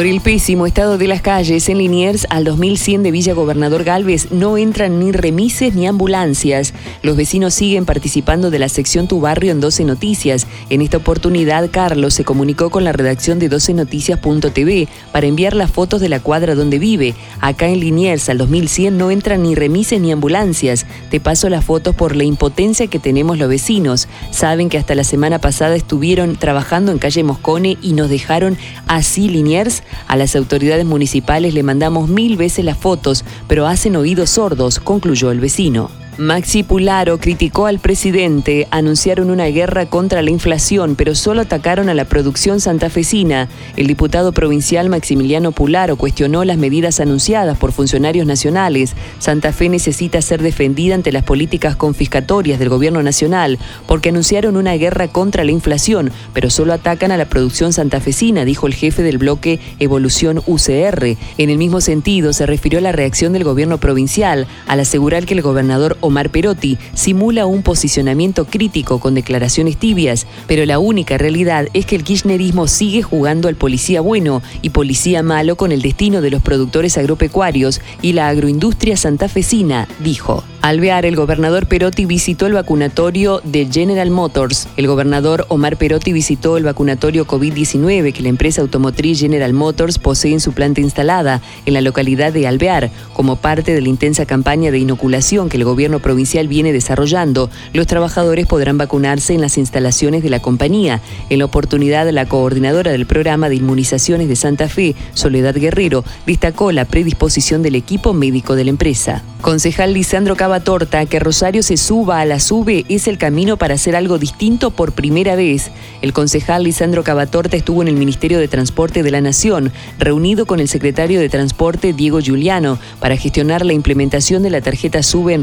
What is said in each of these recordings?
Por el pésimo estado de las calles en Liniers al 2100 de Villa Gobernador Galvez no entran ni remises ni ambulancias. Los vecinos siguen participando de la sección Tu Barrio en 12 Noticias. En esta oportunidad, Carlos se comunicó con la redacción de 12noticias.tv para enviar las fotos de la cuadra donde vive. Acá en Liniers al 2100 no entran ni remises ni ambulancias. Te paso las fotos por la impotencia que tenemos los vecinos. Saben que hasta la semana pasada estuvieron trabajando en calle Moscone y nos dejaron así Liniers a las autoridades municipales le mandamos mil veces las fotos, pero hacen oídos sordos, concluyó el vecino. Maxi Pularo criticó al presidente, anunciaron una guerra contra la inflación, pero solo atacaron a la producción santafesina. El diputado provincial Maximiliano Pularo cuestionó las medidas anunciadas por funcionarios nacionales. Santa Fe necesita ser defendida ante las políticas confiscatorias del gobierno nacional, porque anunciaron una guerra contra la inflación, pero solo atacan a la producción santafesina, dijo el jefe del bloque Evolución UCR. En el mismo sentido, se refirió a la reacción del gobierno provincial al asegurar que el gobernador Omar Perotti simula un posicionamiento crítico con declaraciones tibias, pero la única realidad es que el kirchnerismo sigue jugando al policía bueno y policía malo con el destino de los productores agropecuarios y la agroindustria santafesina, dijo. Alvear, el gobernador Perotti visitó el vacunatorio de General Motors. El gobernador Omar Perotti visitó el vacunatorio COVID-19 que la empresa automotriz General Motors posee en su planta instalada en la localidad de Alvear, como parte de la intensa campaña de inoculación que el gobierno provincial viene desarrollando. Los trabajadores podrán vacunarse en las instalaciones de la compañía. En la oportunidad, la coordinadora del programa de inmunizaciones de Santa Fe, Soledad Guerrero, destacó la predisposición del equipo médico de la empresa. Concejal Lisandro Torta, que Rosario se suba a la SUBE es el camino para hacer algo distinto por primera vez. El concejal Lisandro Cavatorta estuvo en el Ministerio de Transporte de la Nación, reunido con el secretario de Transporte Diego Giuliano, para gestionar la implementación de la tarjeta SUBE en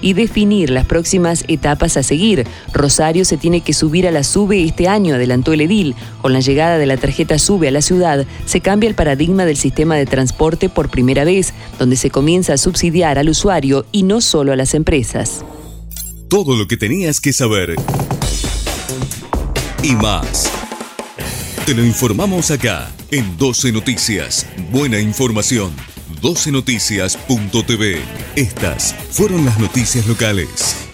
Y definir las próximas etapas a seguir. Rosario se tiene que subir a la SUBE este año, adelantó el edil. Con la llegada de la tarjeta SUBE a la ciudad, se cambia el paradigma del sistema de transporte por primera vez, donde se comienza a subsidiar al usuario y no solo a las empresas. Todo lo que tenías que saber y más. Te lo informamos acá en 12 Noticias. Buena información. 12noticias.tv. Estas fueron las noticias locales.